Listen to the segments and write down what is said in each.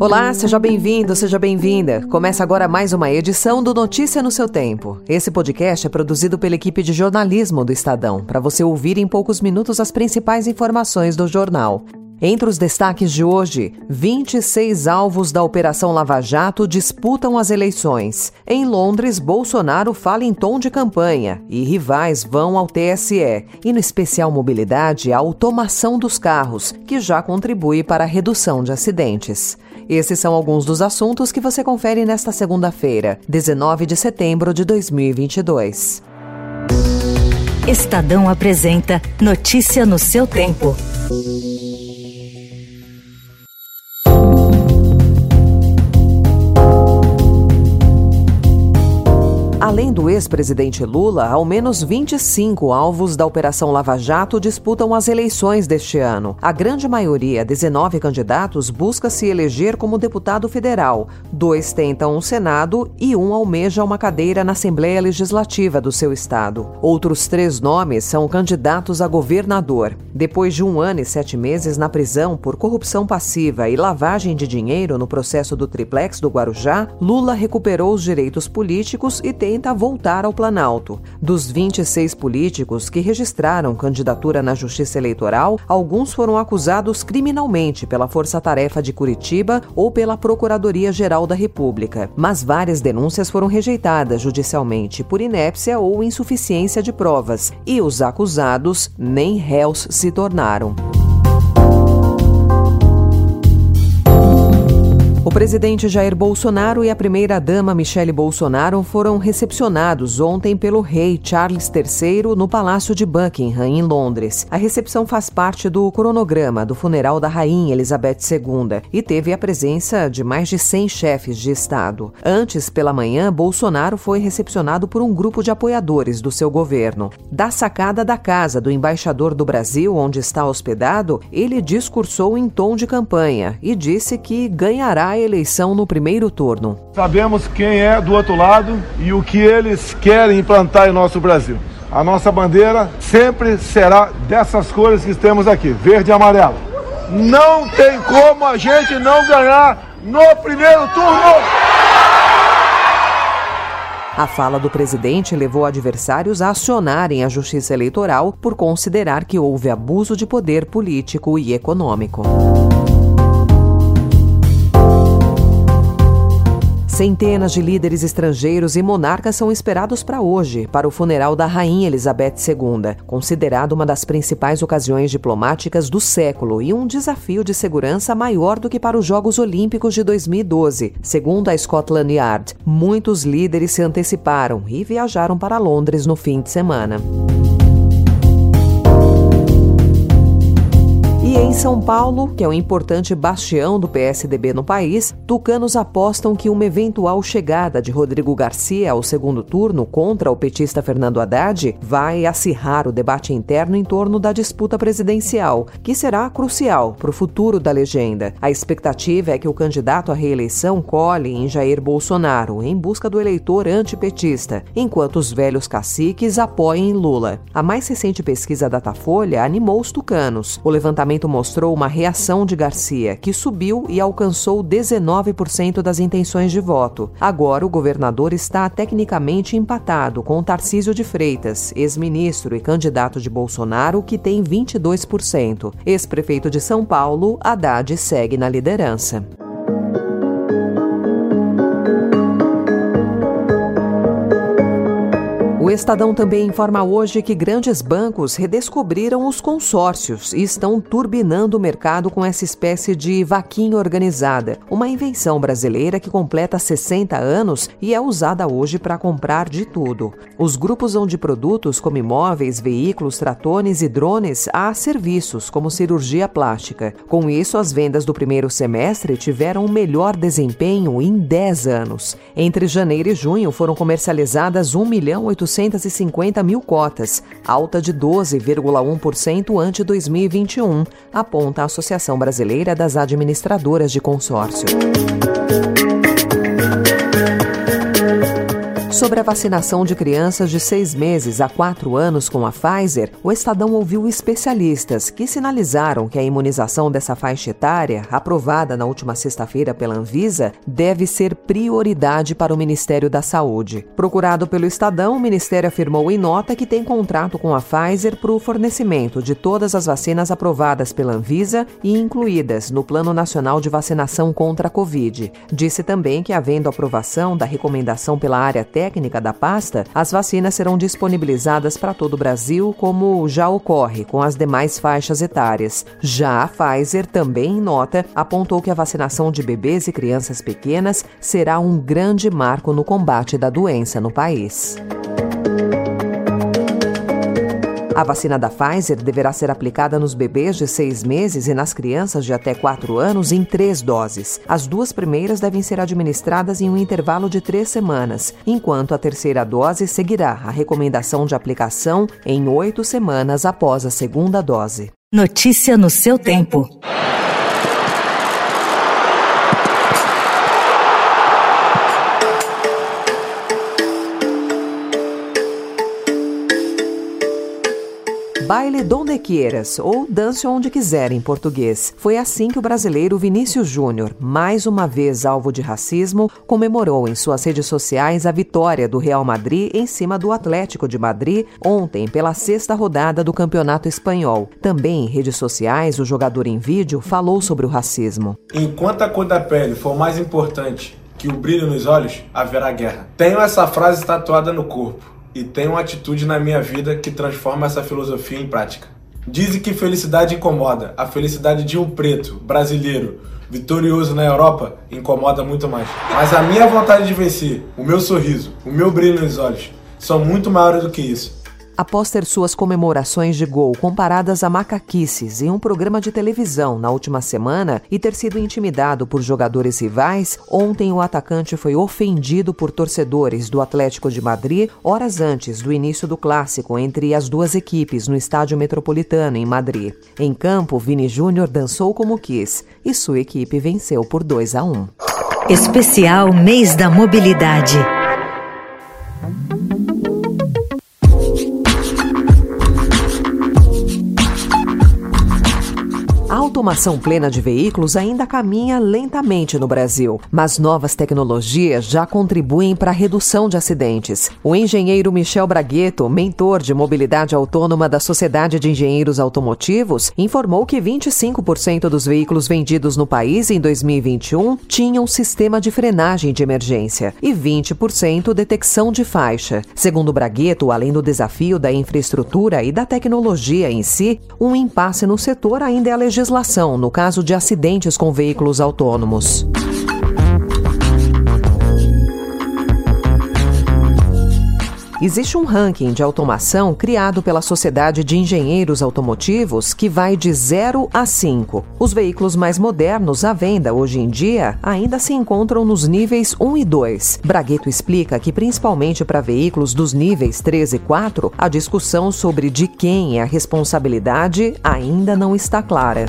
Olá, seja bem-vindo, seja bem-vinda. Começa agora mais uma edição do Notícia no seu Tempo. Esse podcast é produzido pela equipe de jornalismo do Estadão, para você ouvir em poucos minutos as principais informações do jornal. Entre os destaques de hoje, 26 alvos da Operação Lava Jato disputam as eleições. Em Londres, Bolsonaro fala em tom de campanha e rivais vão ao TSE. E no especial mobilidade, a automação dos carros, que já contribui para a redução de acidentes. Esses são alguns dos assuntos que você confere nesta segunda-feira, 19 de setembro de 2022. Estadão apresenta Notícia no seu tempo. Além do ex-presidente Lula, ao menos 25 alvos da Operação Lava Jato disputam as eleições deste ano. A grande maioria, 19 candidatos, busca se eleger como deputado federal. Dois tentam o Senado e um almeja uma cadeira na Assembleia Legislativa do seu estado. Outros três nomes são candidatos a governador. Depois de um ano e sete meses na prisão por corrupção passiva e lavagem de dinheiro no processo do triplex do Guarujá, Lula recuperou os direitos políticos e tem tenta voltar ao Planalto. Dos 26 políticos que registraram candidatura na Justiça Eleitoral, alguns foram acusados criminalmente pela Força Tarefa de Curitiba ou pela Procuradoria-Geral da República. Mas várias denúncias foram rejeitadas judicialmente por inépcia ou insuficiência de provas, e os acusados nem réus se tornaram. O presidente Jair Bolsonaro e a primeira-dama Michele Bolsonaro foram recepcionados ontem pelo rei Charles III no Palácio de Buckingham, em Londres. A recepção faz parte do cronograma do funeral da rainha Elizabeth II e teve a presença de mais de 100 chefes de Estado. Antes, pela manhã, Bolsonaro foi recepcionado por um grupo de apoiadores do seu governo. Da sacada da casa do embaixador do Brasil, onde está hospedado, ele discursou em tom de campanha e disse que ganhará eleição no primeiro turno. Sabemos quem é do outro lado e o que eles querem implantar em nosso Brasil. A nossa bandeira sempre será dessas cores que temos aqui, verde e amarelo. Não tem como a gente não ganhar no primeiro turno. A fala do presidente levou adversários a acionarem a Justiça Eleitoral por considerar que houve abuso de poder político e econômico. Centenas de líderes estrangeiros e monarcas são esperados para hoje, para o funeral da Rainha Elizabeth II, considerado uma das principais ocasiões diplomáticas do século e um desafio de segurança maior do que para os Jogos Olímpicos de 2012. Segundo a Scotland Yard, muitos líderes se anteciparam e viajaram para Londres no fim de semana. Em São Paulo, que é um importante bastião do PSDB no país, tucanos apostam que uma eventual chegada de Rodrigo Garcia ao segundo turno contra o petista Fernando Haddad vai acirrar o debate interno em torno da disputa presidencial, que será crucial para o futuro da legenda. A expectativa é que o candidato à reeleição cole em Jair Bolsonaro, em busca do eleitor antipetista, enquanto os velhos caciques apoiem Lula. A mais recente pesquisa Datafolha animou os tucanos. O levantamento mostrou uma reação de Garcia, que subiu e alcançou 19% das intenções de voto. Agora, o governador está tecnicamente empatado com Tarcísio de Freitas, ex-ministro e candidato de Bolsonaro, que tem 22%. Ex-prefeito de São Paulo, Haddad segue na liderança. O Estadão também informa hoje que grandes bancos redescobriram os consórcios e estão turbinando o mercado com essa espécie de vaquinha organizada, uma invenção brasileira que completa 60 anos e é usada hoje para comprar de tudo. Os grupos vão de produtos como imóveis, veículos, tratores e drones a serviços como cirurgia plástica. Com isso, as vendas do primeiro semestre tiveram o melhor desempenho em 10 anos. Entre janeiro e junho foram comercializadas 1 milhão 800 450 mil cotas, alta de 12,1% ante 2021, aponta a Associação Brasileira das Administradoras de Consórcio. Sobre a vacinação de crianças de seis meses a quatro anos com a Pfizer, o Estadão ouviu especialistas que sinalizaram que a imunização dessa faixa etária, aprovada na última sexta-feira pela Anvisa, deve ser prioridade para o Ministério da Saúde. Procurado pelo Estadão, o Ministério afirmou em nota que tem contrato com a Pfizer para o fornecimento de todas as vacinas aprovadas pela Anvisa e incluídas no Plano Nacional de Vacinação contra a Covid. Disse também que, havendo aprovação da recomendação pela área técnica, técnica da pasta, as vacinas serão disponibilizadas para todo o Brasil, como já ocorre com as demais faixas etárias. Já a Pfizer, também em nota, apontou que a vacinação de bebês e crianças pequenas será um grande marco no combate da doença no país. A vacina da Pfizer deverá ser aplicada nos bebês de seis meses e nas crianças de até quatro anos em três doses. As duas primeiras devem ser administradas em um intervalo de três semanas, enquanto a terceira dose seguirá a recomendação de aplicação em oito semanas após a segunda dose. Notícia no seu tempo. Baile donde quieras ou dance onde quiser em português. Foi assim que o brasileiro Vinícius Júnior, mais uma vez alvo de racismo, comemorou em suas redes sociais a vitória do Real Madrid em cima do Atlético de Madrid ontem pela sexta rodada do Campeonato Espanhol. Também em redes sociais, o jogador em vídeo falou sobre o racismo. Enquanto a cor da pele for mais importante que o brilho nos olhos, haverá guerra. Tenho essa frase tatuada no corpo e tenho uma atitude na minha vida que transforma essa filosofia em prática. Dizem que felicidade incomoda. A felicidade de um preto, brasileiro, vitorioso na Europa, incomoda muito mais. Mas a minha vontade de vencer, o meu sorriso, o meu brilho nos olhos, são muito maiores do que isso após ter suas comemorações de gol comparadas a macaquices em um programa de televisão na última semana e ter sido intimidado por jogadores rivais, ontem o atacante foi ofendido por torcedores do Atlético de Madrid horas antes do início do clássico entre as duas equipes no estádio metropolitano em Madrid. Em campo, Vini Júnior dançou como quis e sua equipe venceu por 2 a 1. Especial Mês da Mobilidade. Automação plena de veículos ainda caminha lentamente no Brasil, mas novas tecnologias já contribuem para a redução de acidentes. O engenheiro Michel Bragueto, mentor de mobilidade autônoma da Sociedade de Engenheiros Automotivos, informou que 25% dos veículos vendidos no país em 2021 tinham sistema de frenagem de emergência e 20% detecção de faixa. Segundo Bragueto, além do desafio da infraestrutura e da tecnologia em si, um impasse no setor ainda é a legislação no caso de acidentes com veículos autônomos. Existe um ranking de automação criado pela Sociedade de Engenheiros Automotivos que vai de 0 a 5. Os veículos mais modernos à venda hoje em dia ainda se encontram nos níveis 1 e 2. Bragueto explica que, principalmente para veículos dos níveis 3 e 4, a discussão sobre de quem é a responsabilidade ainda não está clara.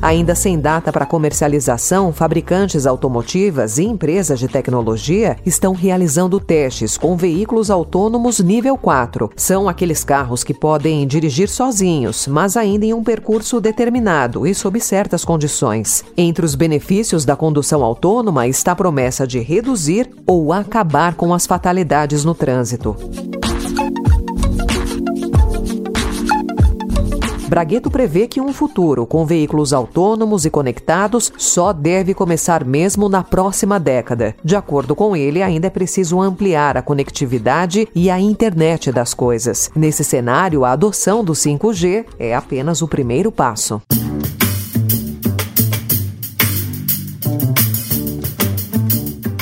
Ainda sem data para comercialização, fabricantes automotivas e empresas de tecnologia estão realizando testes com veículos autônomos nível 4. São aqueles carros que podem dirigir sozinhos, mas ainda em um percurso determinado e sob certas condições. Entre os benefícios da condução autônoma está a promessa de reduzir ou acabar com as fatalidades no trânsito. Bragueto prevê que um futuro com veículos autônomos e conectados só deve começar mesmo na próxima década. De acordo com ele, ainda é preciso ampliar a conectividade e a internet das coisas. Nesse cenário, a adoção do 5G é apenas o primeiro passo.